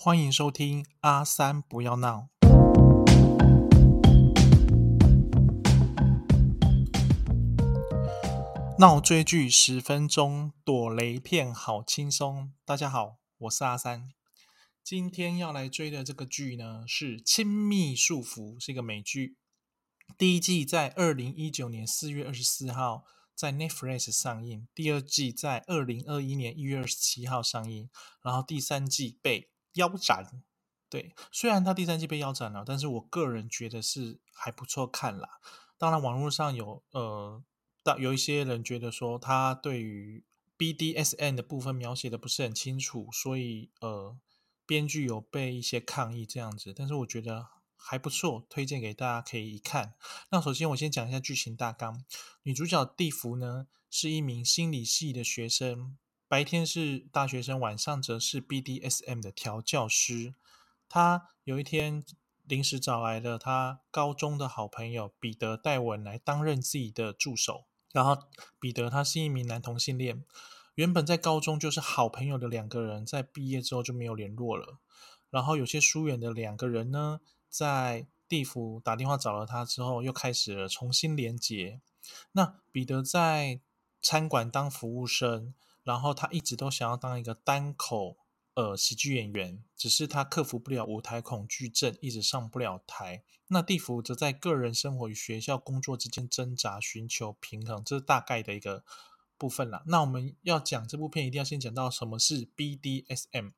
欢迎收听阿三不要闹。闹追剧十分钟，躲雷片好轻松。大家好，我是阿三。今天要来追的这个剧呢，是《亲密束缚》，是一个美剧。第一季在二零一九年四月二十四号在 Netflix 上映，第二季在二零二一年一月二十七号上映，然后第三季被腰斩。对，虽然他第三季被腰斩了，但是我个人觉得是还不错看啦。当然，网络上有呃。有一些人觉得说他对于 BDSN 的部分描写的不是很清楚，所以呃，编剧有被一些抗议这样子。但是我觉得还不错，推荐给大家可以一看。那首先我先讲一下剧情大纲。女主角地福呢是一名心理系的学生，白天是大学生，晚上则是 BDSM 的调教师。他有一天临时找来了他高中的好朋友彼得戴文来担任自己的助手。然后彼得他是一名男同性恋，原本在高中就是好朋友的两个人，在毕业之后就没有联络了。然后有些疏远的两个人呢，在地府打电话找了他之后，又开始了重新连接。那彼得在餐馆当服务生，然后他一直都想要当一个单口。呃，喜剧演员，只是他克服不了舞台恐惧症，一直上不了台。那地府则在个人生活与学校工作之间挣扎，寻求平衡，这是大概的一个部分啦。那我们要讲这部片，一定要先讲到什么是 BDSM。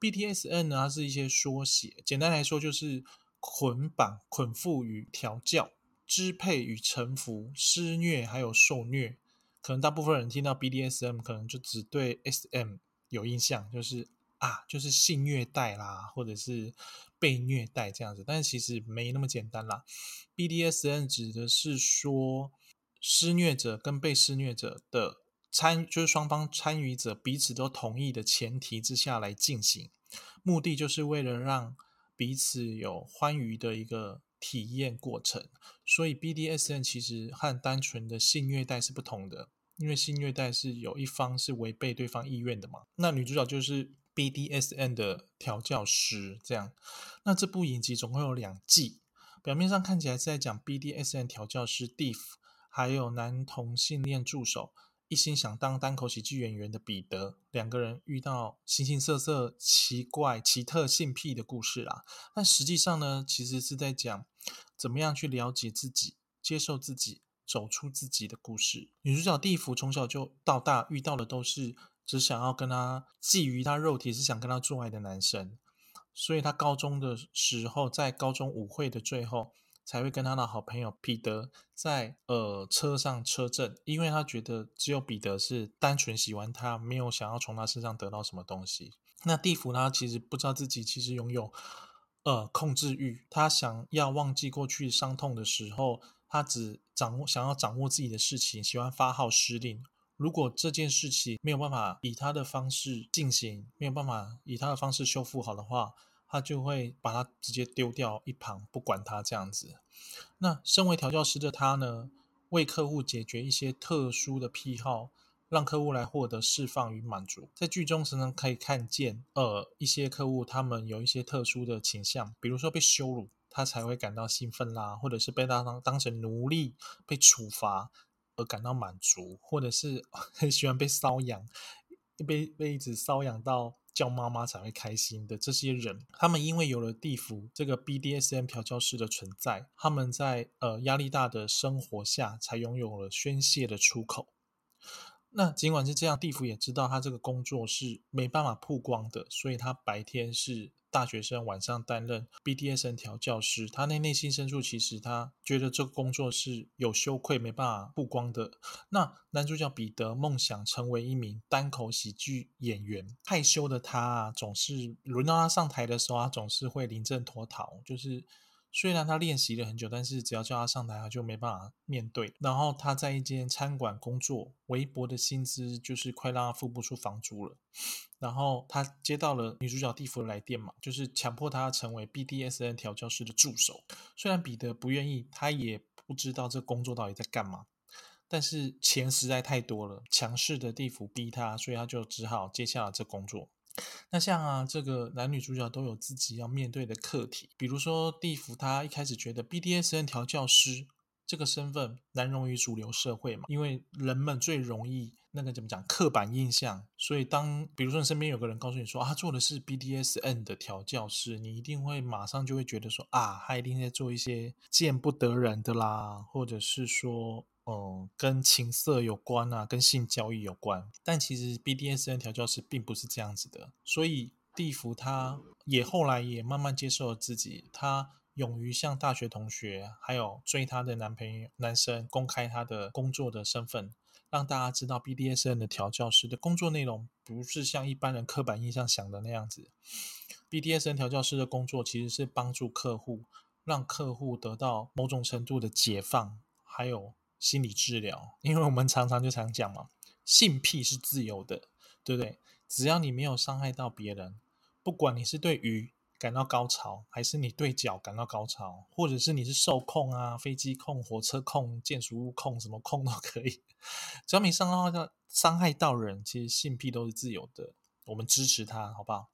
BDSM 呢，它是一些缩写，简单来说就是捆绑、捆缚与调教、支配与臣服、施虐还有受虐。可能大部分人听到 BDSM，可能就只对 SM 有印象，就是。啊，就是性虐待啦，或者是被虐待这样子，但是其实没那么简单啦。BDSN 指的是说，施虐者跟被施虐者的参，就是双方参与者彼此都同意的前提之下来进行，目的就是为了让彼此有欢愉的一个体验过程。所以 BDSN 其实和单纯的性虐待是不同的，因为性虐待是有一方是违背对方意愿的嘛。那女主角就是。BDSN 的调教师，这样。那这部影集总共有两季，表面上看起来是在讲 BDSN 调教师 d i f 还有男同性恋助手，一心想当单口喜剧演员的彼得，两个人遇到形形色色、奇怪、奇特性癖的故事啦。但实际上呢，其实是在讲怎么样去了解自己、接受自己、走出自己的故事。女主角蒂芙从小就到大遇到的都是。只想要跟她觊觎她肉体，是想跟她做爱的男生，所以她高中的时候，在高中舞会的最后，才会跟他的好朋友彼得在呃车上车震，因为他觉得只有彼得是单纯喜欢他，没有想要从他身上得到什么东西。那地府呢，其实不知道自己其实拥有呃控制欲，他想要忘记过去伤痛的时候，他只掌握想要掌握自己的事情，喜欢发号施令。如果这件事情没有办法以他的方式进行，没有办法以他的方式修复好的话，他就会把它直接丢掉一旁，不管他这样子。那身为调教师的他呢，为客户解决一些特殊的癖好，让客户来获得释放与满足。在剧中常常可以看见，呃，一些客户他们有一些特殊的倾向，比如说被羞辱，他才会感到兴奋啦，或者是被他当当成奴隶被处罚。而感到满足，或者是 很喜欢被搔痒，被被一直搔痒到叫妈妈才会开心的这些人，他们因为有了地府这个 BDSM 调教师的存在，他们在呃压力大的生活下，才拥有了宣泄的出口。那尽管是这样，地府也知道他这个工作是没办法曝光的，所以他白天是。大学生晚上担任 BDSN 调教师，他那内心深处其实他觉得这个工作是有羞愧没办法曝光的。那男主角彼得梦想成为一名单口喜剧演员，害羞的他啊，总是轮到他上台的时候，他总是会临阵脱逃，就是。虽然他练习了很久，但是只要叫他上台，他就没办法面对。然后他在一间餐馆工作，微薄的薪资就是快让他付不出房租了。然后他接到了女主角蒂芙的来电嘛，就是强迫他成为 BDSN 调教师的助手。虽然彼得不愿意，他也不知道这工作到底在干嘛，但是钱实在太多了，强势的地府逼他，所以他就只好接下了这工作。那像啊，这个男女主角都有自己要面对的课题，比如说地府，他一开始觉得 BDSN 调教师这个身份难容于主流社会嘛，因为人们最容易那个怎么讲刻板印象，所以当比如说你身边有个人告诉你说啊，做的是 BDSN 的调教师，你一定会马上就会觉得说啊，他一定在做一些见不得人的啦，或者是说。哦，跟情色有关啊，跟性交易有关，但其实 BDSN 调教师并不是这样子的，所以地福他也后来也慢慢接受了自己，他勇于向大学同学还有追他的男朋友男生公开他的工作的身份，让大家知道 BDSN 的调教师的工作内容不是像一般人刻板印象想的那样子，BDSN 调教师的工作其实是帮助客户，让客户得到某种程度的解放，还有。心理治疗，因为我们常常就常讲嘛，性癖是自由的，对不对？只要你没有伤害到别人，不管你是对鱼感到高潮，还是你对脚感到高潮，或者是你是受控啊、飞机控、火车控、建筑物控，什么控都可以，只要没伤害到伤害到人，其实性癖都是自由的，我们支持他，好不好？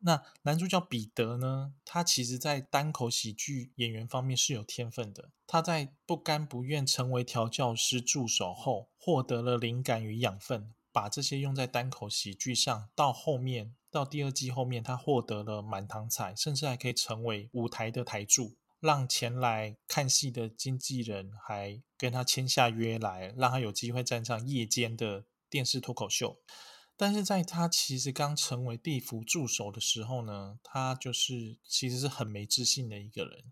那男主角彼得呢？他其实，在单口喜剧演员方面是有天分的。他在不甘不愿成为调教师助手后，获得了灵感与养分，把这些用在单口喜剧上。到后面，到第二季后面，他获得了满堂彩，甚至还可以成为舞台的台柱，让前来看戏的经纪人还跟他签下约来，让他有机会站上夜间的电视脱口秀。但是在他其实刚成为地府助手的时候呢，他就是其实是很没自信的一个人。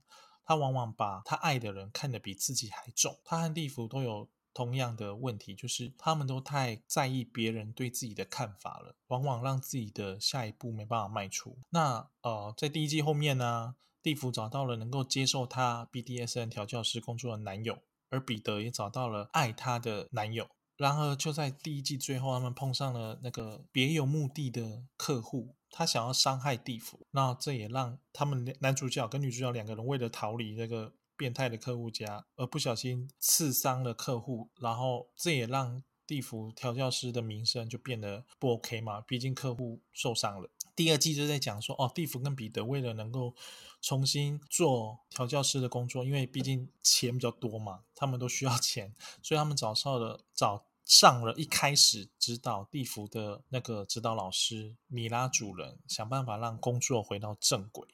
他往往把他爱的人看得比自己还重。他和地府都有同样的问题，就是他们都太在意别人对自己的看法了，往往让自己的下一步没办法迈出。那呃，在第一季后面呢，地府找到了能够接受他 BDSN 调教师工作的男友，而彼得也找到了爱他的男友。然而，就在第一季最后，他们碰上了那个别有目的的客户，他想要伤害地府。那这也让他们男主角跟女主角两个人为了逃离那个变态的客户家，而不小心刺伤了客户。然后，这也让地府调教师的名声就变得不 OK 嘛？毕竟客户受伤了。第二季就在讲说，哦，地府跟彼得为了能够重新做调教师的工作，因为毕竟钱比较多嘛，他们都需要钱，所以他们找上了找上了一开始指导地府的那个指导老师米拉主人，想办法让工作回到正轨。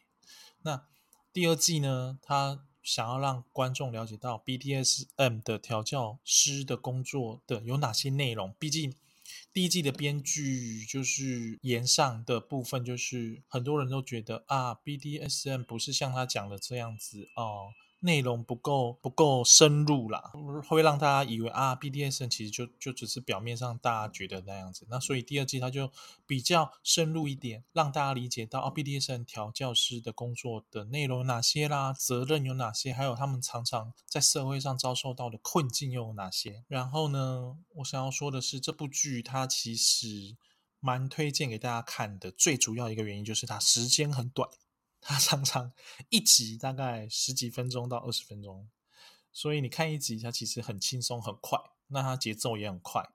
那第二季呢，他想要让观众了解到 BDSM 的调教师的工作的有哪些内容，毕竟。第一季的编剧就是言上的部分，就是很多人都觉得啊，BDSM 不是像他讲的这样子哦。内容不够不够深入啦，会让大家以为啊，BDSN 其实就就只是表面上大家觉得那样子。那所以第二季它就比较深入一点，让大家理解到哦，BDSN 调教师的工作的内容有哪些啦，责任有哪些，还有他们常常在社会上遭受到的困境又有哪些。然后呢，我想要说的是，这部剧它其实蛮推荐给大家看的，最主要一个原因就是它时间很短。它常常一集大概十几分钟到二十分钟，所以你看一集，它其实很轻松很快，那它节奏也很快。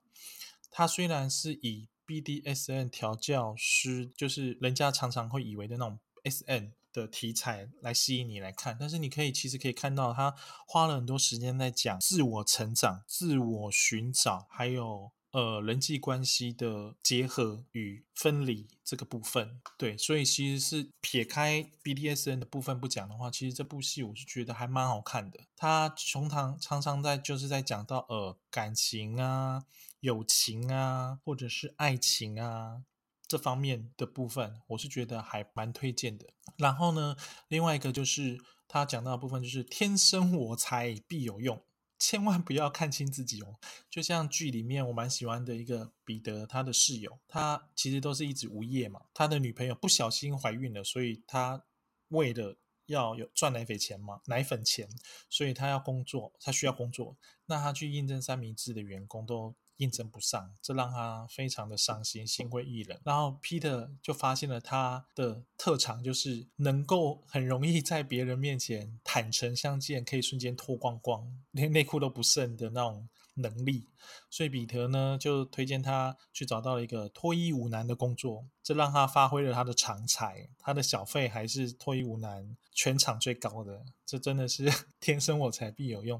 它虽然是以 BDSN 调教师，就是人家常常会以为的那种 SN 的题材来吸引你来看，但是你可以其实可以看到，他花了很多时间在讲自我成长、自我寻找，还有。呃，人际关系的结合与分离这个部分，对，所以其实是撇开 BDSN 的部分不讲的话，其实这部戏我是觉得还蛮好看的。它通常常常在就是在讲到呃感情啊、友情啊，或者是爱情啊这方面的部分，我是觉得还蛮推荐的。然后呢，另外一个就是他讲到的部分，就是天生我材必有用。千万不要看清自己哦！就像剧里面我蛮喜欢的一个彼得，他的室友，他其实都是一直无业嘛。他的女朋友不小心怀孕了，所以他为了要有赚奶粉钱嘛，奶粉钱，所以他要工作，他需要工作。那他去应征三明治的员工都。应征不上，这让他非常的伤心，心灰意冷。然后 Peter 就发现了他的特长，就是能够很容易在别人面前坦诚相见，可以瞬间脱光光，连内裤都不剩的那种能力，所以彼得呢就推荐他去找到了一个脱衣舞男的工作，这让他发挥了他的长才，他的小费还是脱衣舞男全场最高的，这真的是 天生我材必有用。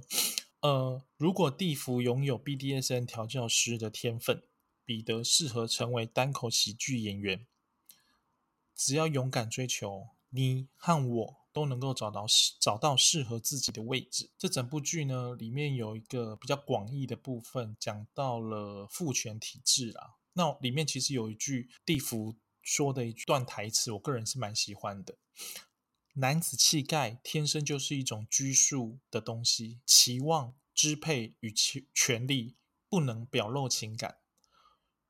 呃，如果地府拥有 BDSN 调教师的天分，彼得适合成为单口喜剧演员。只要勇敢追求，你和我。都能够找到适找到适合自己的位置。这整部剧呢，里面有一个比较广义的部分，讲到了父权体制啦。那里面其实有一句地府说的一段台词，我个人是蛮喜欢的：男子气概天生就是一种拘束的东西，期望支配与权权力不能表露情感，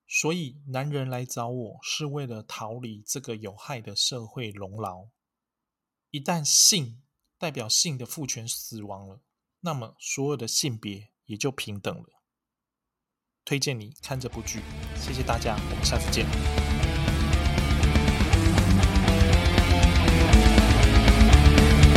所以男人来找我是为了逃离这个有害的社会笼牢。一旦性代表性的父权死亡了，那么所有的性别也就平等了。推荐你看这部剧，谢谢大家，我们下次见。